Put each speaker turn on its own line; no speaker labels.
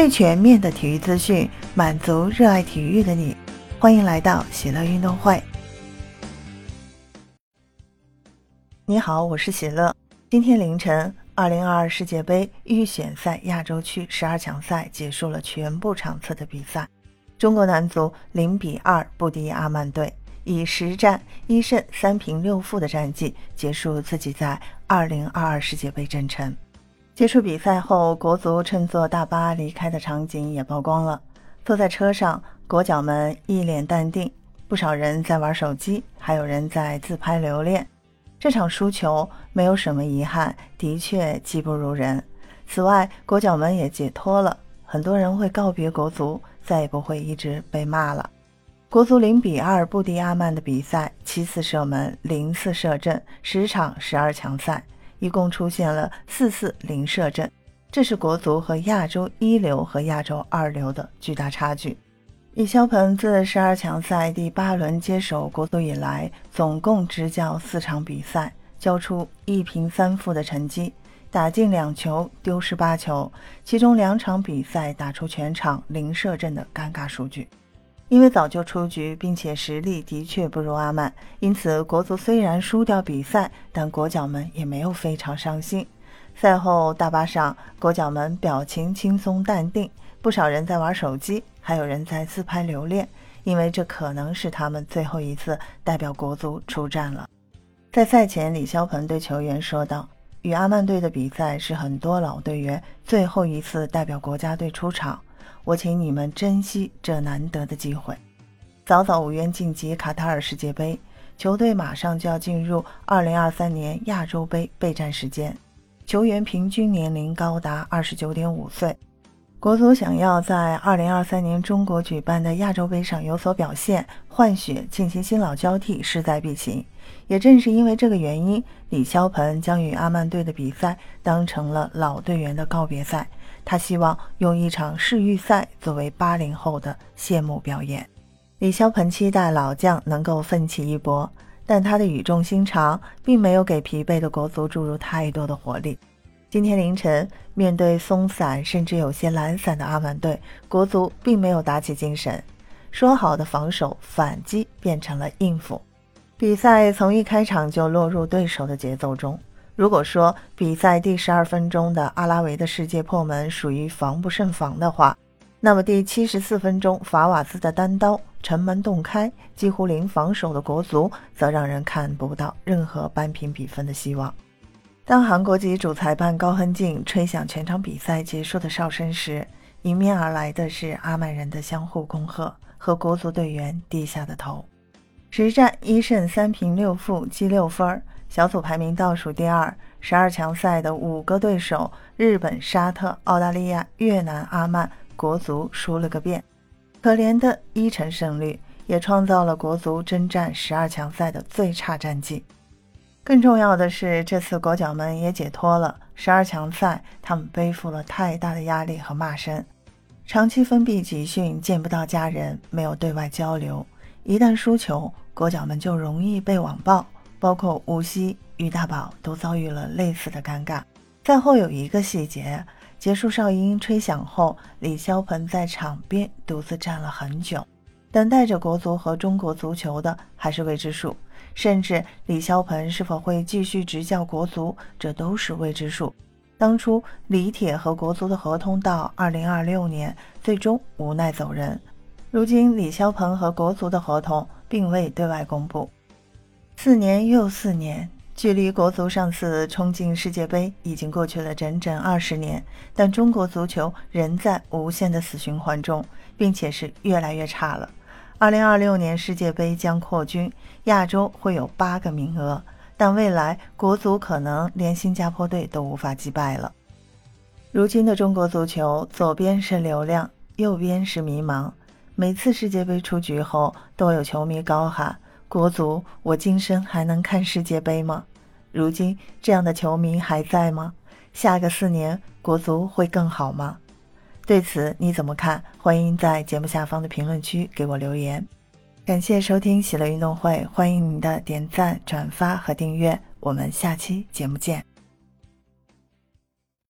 最全面的体育资讯，满足热爱体育的你。欢迎来到喜乐运动会。你好，我是喜乐。今天凌晨，二零二二世界杯预选赛亚洲区十二强赛结束了全部场次的比赛。中国男足零比二不敌阿曼队，以十战一胜三平六负的战绩结束自己在二零二二世界杯征程。结束比赛后，国足乘坐大巴离开的场景也曝光了。坐在车上，国脚们一脸淡定，不少人在玩手机，还有人在自拍留恋。这场输球没有什么遗憾，的确技不如人。此外，国脚们也解脱了，很多人会告别国足。再也不会一直被骂了。国足零比二不敌阿曼的比赛，七次射门，零次射正，十场十二强赛，一共出现了四次零射正，这是国足和亚洲一流和亚洲二流的巨大差距。李霄鹏自十二强赛第八轮接手国足以来，总共执教四场比赛，交出一平三负的成绩。打进两球，丢失八球，其中两场比赛打出全场零射正的尴尬数据。因为早就出局，并且实力的确不如阿曼，因此国足虽然输掉比赛，但国脚们也没有非常伤心。赛后大巴上，国脚们表情轻松淡定，不少人在玩手机，还有人在自拍留恋，因为这可能是他们最后一次代表国足出战了。在赛前，李霄鹏对球员说道。与阿曼队的比赛是很多老队员最后一次代表国家队出场，我请你们珍惜这难得的机会。早早无缘晋级卡塔尔世界杯，球队马上就要进入2023年亚洲杯备战时间，球员平均年龄高达29.5岁。国足想要在2023年中国举办的亚洲杯上有所表现，换血进行新老交替势在必行。也正是因为这个原因，李霄鹏将与阿曼队的比赛当成了老队员的告别赛。他希望用一场世预赛作为八零后的谢幕表演。李霄鹏期待老将能够奋起一搏，但他的语重心长并没有给疲惫的国足注入太多的活力。今天凌晨，面对松散甚至有些懒散的阿曼队，国足并没有打起精神。说好的防守反击变成了应付，比赛从一开场就落入对手的节奏中。如果说比赛第十二分钟的阿拉维的世界破门属于防不胜防的话，那么第七十四分钟法瓦兹的单刀城门洞开，几乎零防守的国足，则让人看不到任何扳平比分的希望。当韩国籍主裁判高亨敬吹响全场比赛结束的哨声时，迎面而来的是阿曼人的相互恭贺和国足队员低下的头。实战一胜三平六负，积六分儿，小组排名倒数第二。十二强赛的五个对手——日本、沙特、澳大利亚、越南、阿曼，国足输了个遍。可怜的一成胜率，也创造了国足征战十二强赛的最差战绩。更重要的是，这次国脚们也解脱了。十二强赛，他们背负了太大的压力和骂声，长期封闭集训，见不到家人，没有对外交流。一旦输球，国脚们就容易被网暴，包括吴曦、于大宝都遭遇了类似的尴尬。赛后有一个细节：结束哨音吹响后，李霄鹏在场边独自站了很久。等待着国足和中国足球的还是未知数，甚至李霄鹏是否会继续执教国足，这都是未知数。当初李铁和国足的合同到二零二六年，最终无奈走人。如今李霄鹏和国足的合同并未对外公布。四年又四年，距离国足上次冲进世界杯已经过去了整整二十年，但中国足球仍在无限的死循环中，并且是越来越差了。二零二六年世界杯将扩军，亚洲会有八个名额，但未来国足可能连新加坡队都无法击败了。如今的中国足球，左边是流量，右边是迷茫。每次世界杯出局后，都有球迷高喊：“国足，我今生还能看世界杯吗？”如今这样的球迷还在吗？下个四年，国足会更好吗？对此你怎么看？欢迎在节目下方的评论区给我留言。感谢收听喜乐运动会，欢迎您的点赞、转发和订阅。我们下期节目见。